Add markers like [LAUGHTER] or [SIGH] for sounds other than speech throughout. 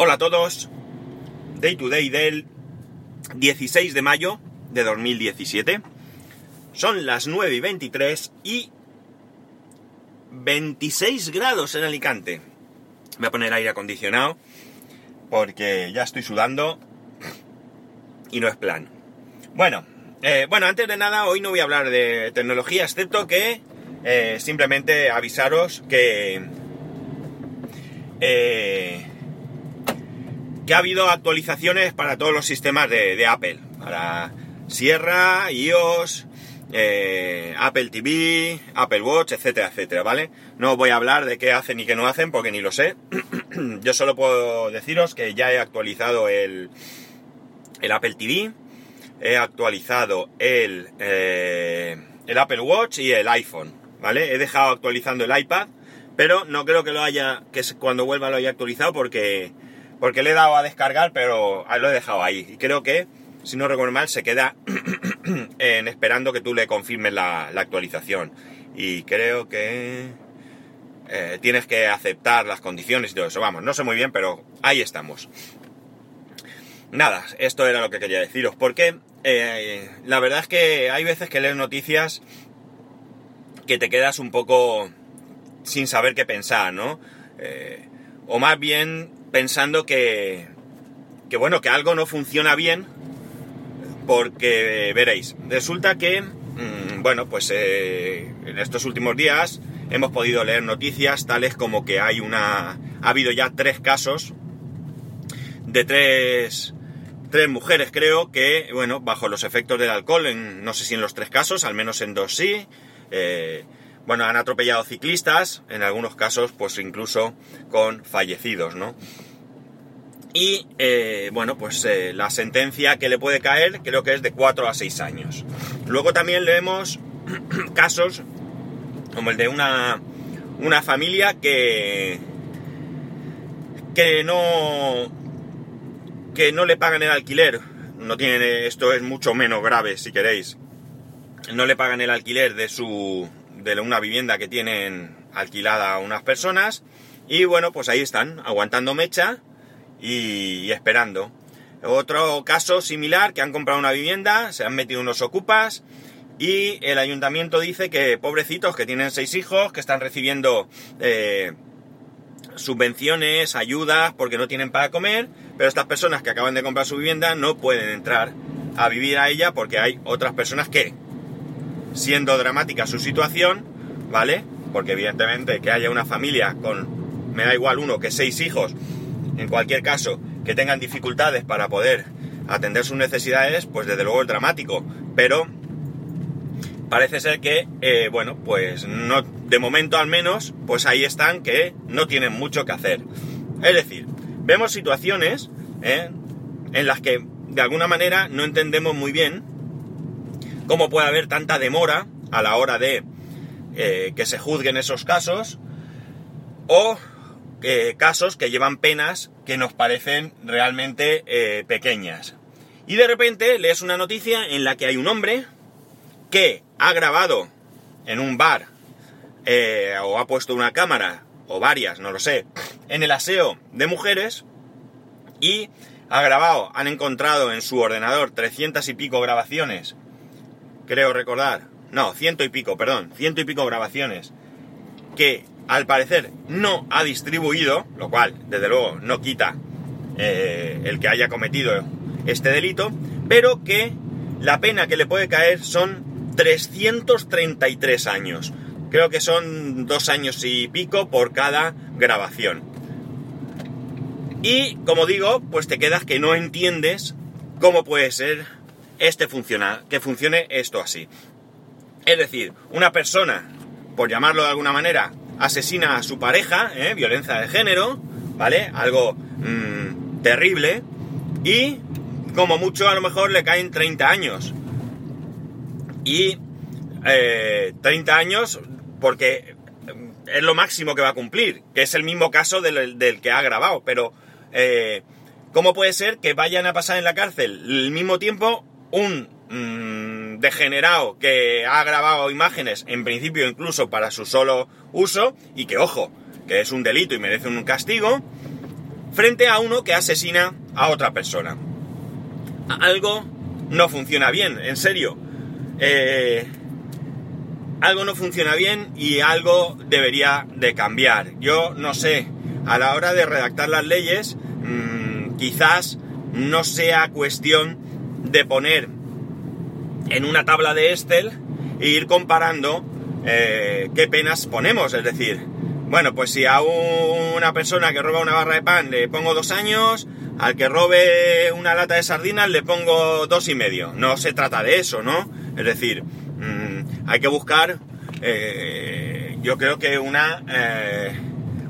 Hola a todos. Day to day del 16 de mayo de 2017. Son las 9 y 23 y 26 grados en Alicante. Voy a poner aire acondicionado porque ya estoy sudando y no es plan. Bueno, eh, bueno, antes de nada, hoy no voy a hablar de tecnología, excepto que eh, simplemente avisaros que eh, que ha habido actualizaciones para todos los sistemas de, Apple, para Sierra, iOS, eh, Apple TV, Apple Watch, etcétera, etcétera, ¿vale? No voy a hablar de qué hacen y qué no hacen porque ni lo sé. [CLEARS THROAT] Yo solo puedo deciros que ya he actualizado el, el Apple TV, he actualizado el, eh, el Apple Watch y el iPhone, ¿vale? He dejado actualizando el iPad, pero no creo que lo haya, que cuando vuelva lo haya actualizado porque porque le he dado a descargar, pero lo he dejado ahí. Y creo que, si no recuerdo mal, se queda [COUGHS] en esperando que tú le confirmes la, actualización. Y creo que eh, tienes que aceptar las condiciones y todo eso. Vamos, no sé muy bien, pero ahí estamos. Nada, esto era lo que quería deciros. Porque eh, la verdad es que hay veces que lees noticias que te quedas un poco sin saber qué pensar, ¿no? Eh, o más bien pensando que, que bueno, que algo no funciona bien, porque veréis, resulta que, mm, bueno, pues eh, en estos últimos días hemos podido leer noticias tales como que hay una, ha habido ya tres casos de tres, tres mujeres creo que, bueno, bajo los efectos del alcohol, en, no sé si en los tres casos, al menos en dos sí, eh, bueno, han atropellado ciclistas, en algunos casos, pues incluso con fallecidos, ¿no? Y, eh, bueno, pues eh, la sentencia que le puede caer creo que es de 4 a 6 años. Luego también leemos [CLEARS THROAT] casos como el de una, una familia que, que no, que no le pagan el alquiler. No tiene, esto es mucho menos grave, si queréis. No le pagan el alquiler de su, de una vivienda que tienen alquilada a unas personas y bueno, pues ahí están, aguantando mecha y, esperando. Otro caso similar, que han comprado una vivienda, se han metido unos ocupas y el ayuntamiento dice que pobrecitos que tienen seis hijos, que están recibiendo eh, subvenciones, ayudas, porque no tienen para comer, pero estas personas que acaban de comprar su vivienda no pueden entrar a vivir a ella porque hay otras personas que siendo dramática su situación, ¿vale? Porque evidentemente que haya una familia con, me da igual uno que seis hijos, en cualquier caso, que tengan dificultades para poder atender sus necesidades, pues desde luego es dramático. Pero parece ser que, eh, bueno, pues no, de momento al menos, pues ahí están que no tienen mucho que hacer. Es decir, vemos situaciones ¿eh? en las que de alguna manera no entendemos muy bien cómo puede haber tanta demora a la hora de eh, que se juzguen esos casos o eh, casos que llevan penas que nos parecen realmente eh, pequeñas. Y de repente lees una noticia en la que hay un hombre que ha grabado en un bar o ha puesto una cámara o varias, no lo sé, en el aseo de mujeres y ha grabado, han encontrado en su ordenador 300 y pico grabaciones creo recordar, no, ciento y pico, perdón, ciento y pico grabaciones que al parecer no ha distribuido, lo cual desde luego no quita eh, el que haya cometido este delito, pero que la pena que le puede caer son 333 años. Creo que son dos años y pico por cada grabación. Y como digo, pues te quedas que no entiendes cómo puede ser este funciona, que funcione esto así. Es decir, una persona, por llamarlo de alguna manera, asesina a su pareja, ¿eh? violencia de género, ¿vale? Algo mm, terrible, y como mucho a lo mejor le caen 30 años. Y 30 eh, años porque es lo máximo que va a cumplir, que es el mismo caso del, que ha grabado, pero eh, ¿cómo puede ser que vayan a pasar en la cárcel el mismo tiempo un mm, degenerado que ha grabado imágenes, en principio incluso para su solo uso, y que ojo, que es un delito y merece un castigo, frente a uno que asesina a otra persona. Algo no funciona bien, en serio. Eh, algo no funciona bien y algo debería de cambiar. Yo no sé, a la hora de redactar las leyes, mmm, quizás no sea cuestión de poner en una tabla de Excel e ir comparando eh, qué penas ponemos. Es decir, bueno, pues si a una persona que roba una barra de pan le pongo dos años, al que robe una lata de sardinas le pongo dos y medio. No se trata de eso, ¿no? Es decir, mmm, hay que buscar, eh, yo creo que una, eh,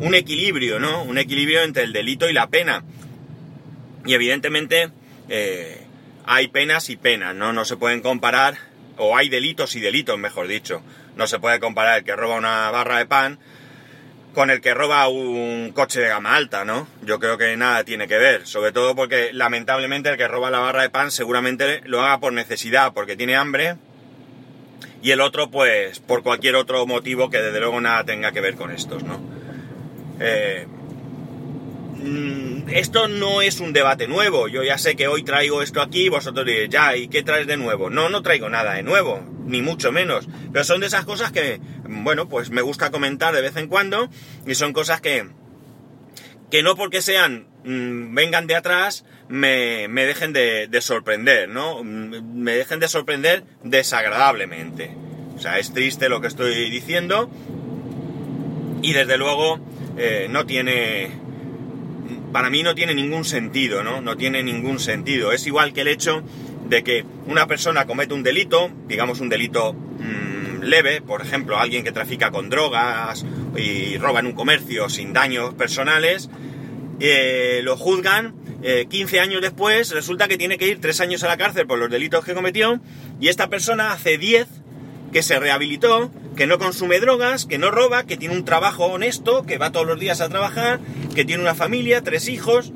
un equilibrio, ¿no? Un equilibrio entre el delito y la pena. Y evidentemente hay penas y penas, ¿no? No se pueden comparar, o hay delitos y delitos, mejor dicho. No se puede comparar el que roba una barra de pan con el que roba un coche de gama alta, ¿no? Yo creo que nada tiene que ver, sobre todo porque lamentablemente el que roba la barra de pan seguramente lo haga por necesidad, porque tiene hambre, y el otro pues por cualquier otro motivo que desde luego nada tenga que ver con estos, ¿no? Eh, esto no es un debate nuevo. Yo ya sé que hoy traigo esto aquí, vosotros diréis, ya, ¿y qué traes de nuevo? No, no traigo nada de nuevo, ni mucho menos. Pero son de esas cosas que, bueno, pues me gusta comentar de vez en cuando, y son cosas que, que no porque sean, mmm, vengan de atrás, me, me dejen de, de, sorprender, ¿no? Mm, me dejen de sorprender desagradablemente. O sea, es triste lo que estoy diciendo, y desde luego eh, no tiene para mí no tiene ningún sentido, ¿no? No tiene ningún sentido. Es igual que el hecho de que una persona comete un delito, digamos un delito mmm, leve, por ejemplo, alguien que trafica con drogas y roba en un comercio sin daños personales, eh, lo juzgan, eh, 15 años después resulta que tiene que ir 3 años a la cárcel por los delitos que cometió y esta persona hace 10 que se rehabilitó, que no consume drogas, que no roba, que tiene un trabajo honesto, que va todos los días a trabajar, que tiene una familia, tres hijos,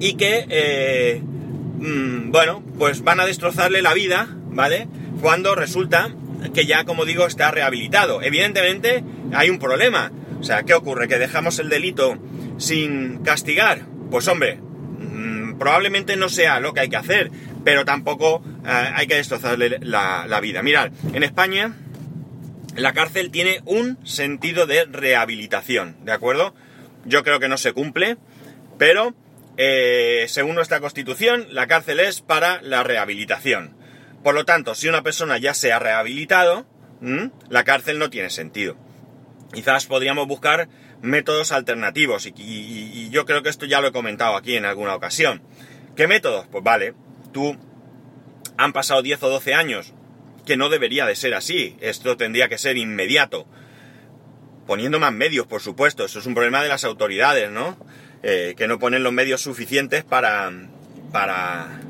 y que, eh, mmm, bueno, pues van a destrozarle la vida, ¿vale? Cuando resulta que ya, como digo, está rehabilitado. Evidentemente hay un problema. O sea, ¿qué ocurre? ¿Que dejamos el delito sin castigar? Pues hombre, mmm, probablemente no sea lo que hay que hacer, pero tampoco eh, hay que destrozarle la, la vida. Mirad, en España la cárcel tiene un sentido de rehabilitación, ¿de acuerdo? Yo creo que no se cumple, pero eh, según nuestra constitución, la cárcel es para la rehabilitación. Por lo tanto, si una persona ya se ha rehabilitado, la cárcel no tiene sentido. Quizás podríamos buscar métodos alternativos y, y, y yo creo que esto ya lo he comentado aquí en alguna ocasión. ¿Qué métodos? Pues vale, tú han pasado 10 o 12 años que no debería de ser así. Esto tendría que ser inmediato. Poniendo más medios, por supuesto. Eso es un problema de las autoridades, ¿no? Eh, que no ponen los medios suficientes para. para.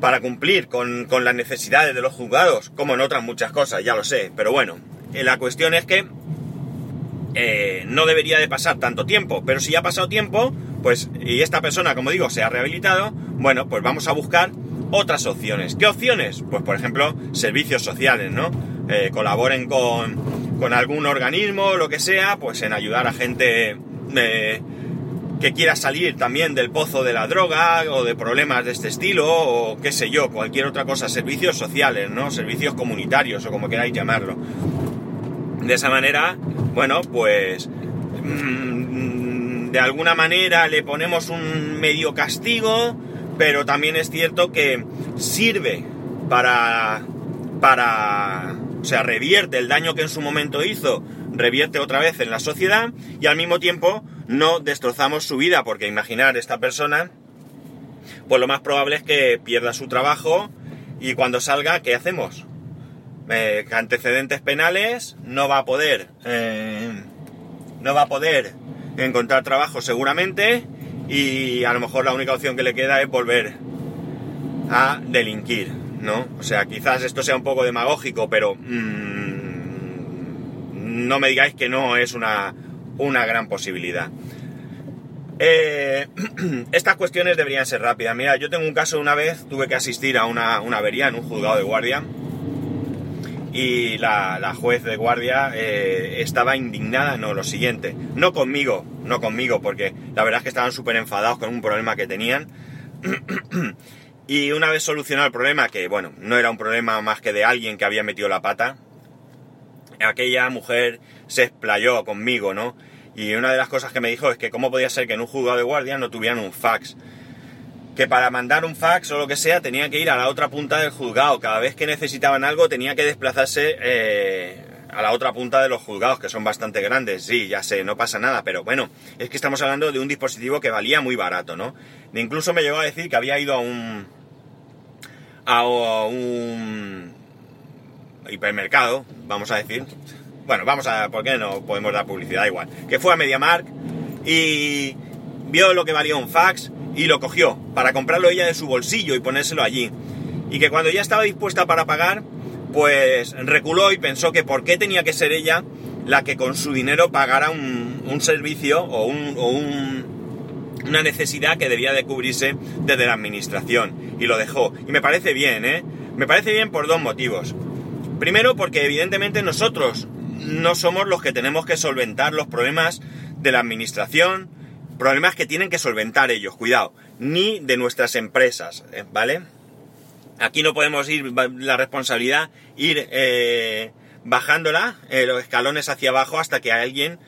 para cumplir con, con, las necesidades de los juzgados, como en otras muchas cosas, ya lo sé. Pero bueno, eh, la cuestión es que. Eh, no debería de pasar tanto tiempo. Pero si ya ha pasado tiempo, pues. y esta persona, como digo, se ha rehabilitado, bueno, pues vamos a buscar otras opciones. ¿Qué opciones? Pues por ejemplo, servicios sociales, ¿no? Eh, colaboren con, con, algún organismo, lo que sea, pues en ayudar a gente eh, que quiera salir también del pozo de la droga o de problemas de este estilo o qué sé yo, cualquier otra cosa, servicios sociales, ¿no? Servicios comunitarios o como queráis llamarlo. De esa manera, bueno, pues mmm, de alguna manera le ponemos un medio castigo, pero también es cierto que sirve para, para, o sea, revierte el daño que en su momento hizo, revierte otra vez en la sociedad y al mismo tiempo no destrozamos su vida, porque imaginar esta persona, pues lo más probable es que pierda su trabajo y cuando salga, ¿qué hacemos? Eh, antecedentes penales, no va a poder, eh, no va a poder encontrar trabajo seguramente y a lo mejor la única opción que le queda es volver a delinquir, ¿no? O sea, quizás esto sea un poco demagógico, pero mmm, no me digáis que no es una, una gran posibilidad. Eh, [CLEARS THROAT] estas cuestiones deberían ser rápidas. Mira, yo tengo un caso una vez, tuve que asistir a una, una avería en un juzgado de guardia y la, la juez de guardia eh, estaba indignada, no, lo siguiente, no conmigo, no conmigo, porque la verdad es que estaban súper enfadados con un problema que tenían. [CLEARS THROAT] y una vez solucionado el problema, que bueno, no era un problema más que de alguien que había metido la pata, aquella mujer se explayó conmigo, ¿no? Y una de las cosas que me dijo es que cómo podía ser que en un juzgado de guardia no tuvieran un fax. Que para mandar un fax o lo que sea tenía que ir a la otra punta del juzgado. Cada vez que necesitaban algo tenía que desplazarse eh, a la otra punta de los juzgados, que son bastante grandes. Sí, ya sé, no pasa nada, pero bueno, es que estamos hablando de un dispositivo que valía muy barato, ¿no? Incluso me llegó a decir que había ido a un... a un hipermercado, vamos a decir, bueno, vamos a, ¿por qué no podemos dar publicidad igual? Que fue a MediaMark y vio lo que valía un fax y lo cogió para comprarlo ella de su bolsillo y ponérselo allí. Y que cuando ya estaba dispuesta para pagar, pues reculó y pensó que por qué tenía que ser ella la que con su dinero pagara un, servicio o, un, una necesidad que debía de cubrirse desde la administración. Y lo dejó. Y me parece bien, ¿eh? Me parece bien por dos motivos. Primero porque evidentemente nosotros no somos los que tenemos que solventar los problemas de la administración, problemas que tienen que solventar ellos, cuidado, ni de nuestras empresas, ¿eh? ¿vale? Aquí no podemos ir la responsabilidad, ir eh, bajándola eh, los escalones hacia abajo hasta que alguien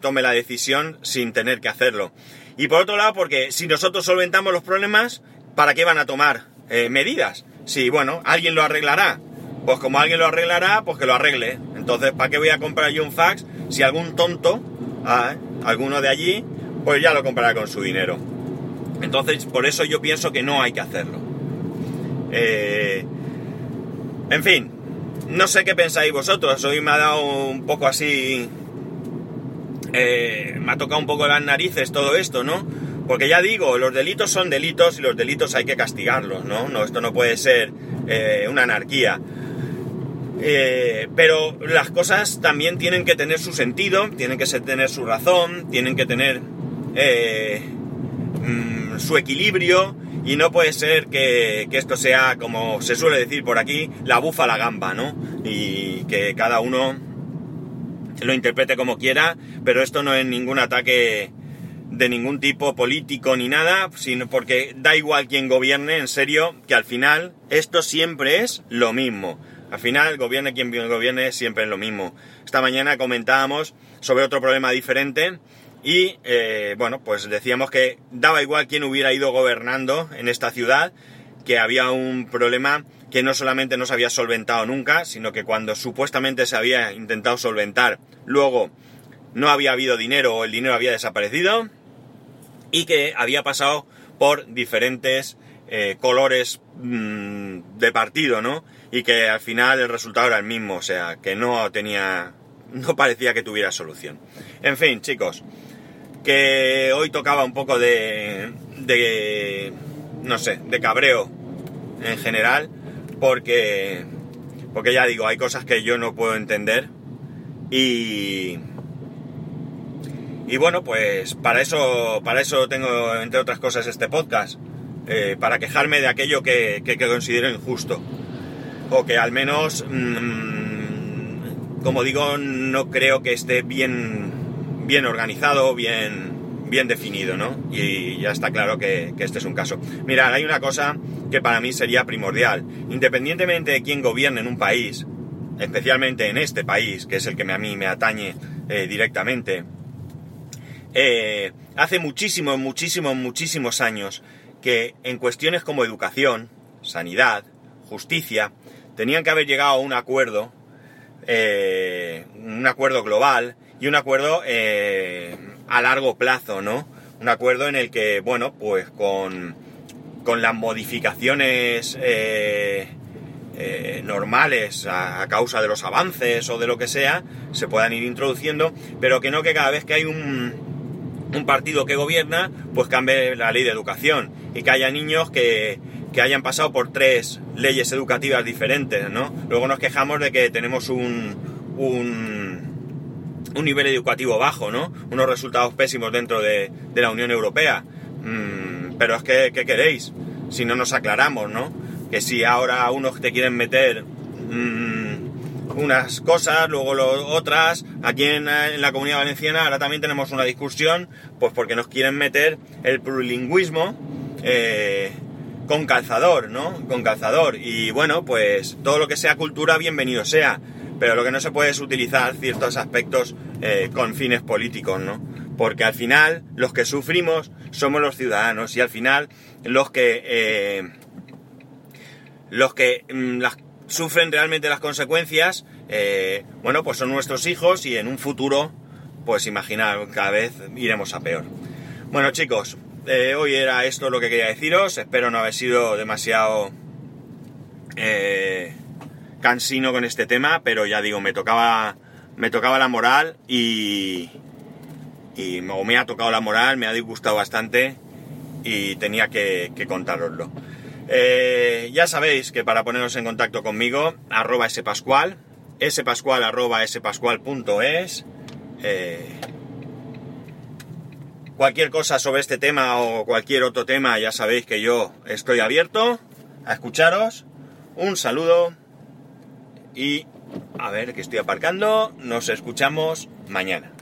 tome la decisión sin tener que hacerlo. Y por otro lado, porque si nosotros solventamos los problemas, ¿para qué van a tomar medidas? Si, bueno, alguien lo arreglará. Pues como alguien lo arreglará, pues que lo arregle. Entonces, ¿para qué voy a comprar yo un fax si algún tonto, ah, alguno de allí, pues ya lo comprará con su dinero? Entonces, por eso yo pienso que no hay que hacerlo. Eh, en fin, no sé qué pensáis vosotros. Hoy me ha dado un poco así... Eh, me ha tocado un poco las narices todo esto, ¿no? Porque ya digo, los delitos son delitos y los delitos hay que castigarlos, ¿no? no esto no puede ser eh, una anarquía. Eh, pero las cosas también tienen que tener su sentido, tienen que tener su razón, tienen que tener mm, su equilibrio y no puede ser que, esto sea, como se suele decir por aquí, la bufa la gamba, ¿no? Y que cada uno lo interprete como quiera, pero esto no es ningún ataque de ningún tipo político ni nada, sino porque da igual quien gobierne, en serio, que al final esto siempre es lo mismo. Al final, gobierne quien gobierne, siempre es lo mismo. Esta mañana comentábamos sobre otro problema diferente y, eh, bueno, pues decíamos que daba igual quién hubiera ido gobernando en esta ciudad, que había un problema que no solamente no se había solventado nunca, sino que cuando supuestamente se había intentado solventar, luego no había habido dinero o el dinero había desaparecido y que había pasado por diferentes eh, colores mm, de partido, ¿no? Y que al final el resultado era el mismo, o sea, que no tenía, [LAUGHS] no parecía que tuviera solución. En fin, chicos, que hoy tocaba un poco de, de no sé, de cabreo en general, porque, porque ya digo, hay cosas que yo no puedo entender y y bueno, pues para eso, para eso tengo, entre otras cosas, este podcast. Eh, para quejarme de aquello que, considero injusto. O que al menos, mm, como digo, no creo que esté bien, bien organizado, bien, bien definido, ¿no? Y ya está claro que, este es un caso. Mirad, hay una cosa que para mí sería primordial. Independientemente de quién gobierne en un país, especialmente en este país, que es el que a mí me atañe eh, directamente, eh, hace muchísimos, muchísimos, muchísimos años que en cuestiones como educación, sanidad, justicia, tenían que haber llegado a un acuerdo, eh, un acuerdo global y un acuerdo eh, a largo plazo, ¿no? Un acuerdo en el que, bueno, pues con, con las modificaciones eh, normales a, a, causa de los avances o de lo que sea, se puedan ir introduciendo, pero que no que cada vez que hay un, un partido que gobierna, pues cambie la ley de educación y que haya niños que, hayan pasado por tres leyes educativas diferentes, ¿no? Luego nos quejamos de que tenemos un, un, un nivel educativo bajo, ¿no? Unos resultados pésimos dentro de, la Unión Europea. Mm, pero es que, ¿qué queréis? Si no nos aclaramos, ¿no? Que si ahora unos te quieren meter mm, unas cosas, luego otras. Aquí en, la comunidad valenciana ahora también tenemos una discusión, pues porque nos quieren meter el plurilingüismo eh, con calzador, ¿no? Con calzador. Y bueno, pues todo lo que sea cultura, bienvenido sea. Pero lo que no se puede es utilizar ciertos aspectos eh, con fines políticos, ¿no? Porque al final los que sufrimos somos los ciudadanos y al final los que eh, los que mm, sufren realmente las consecuencias, eh, bueno, pues son nuestros hijos y en un futuro, pues imaginar, cada vez iremos a peor. Bueno chicos, hoy era esto lo que quería deciros, espero no haber sido demasiado cansino con este tema, pero ya digo, me tocaba, me tocaba la moral y, y me ha tocado la moral, me ha disgustado bastante y tenía que, que contároslo. Eh, ya sabéis que para poneros en contacto conmigo, arroba spascual, spascual arroba. Eh, cualquier cosa sobre este tema o cualquier otro tema, ya sabéis que yo estoy abierto a escucharos. Un saludo y a ver que estoy aparcando. Nos escuchamos mañana.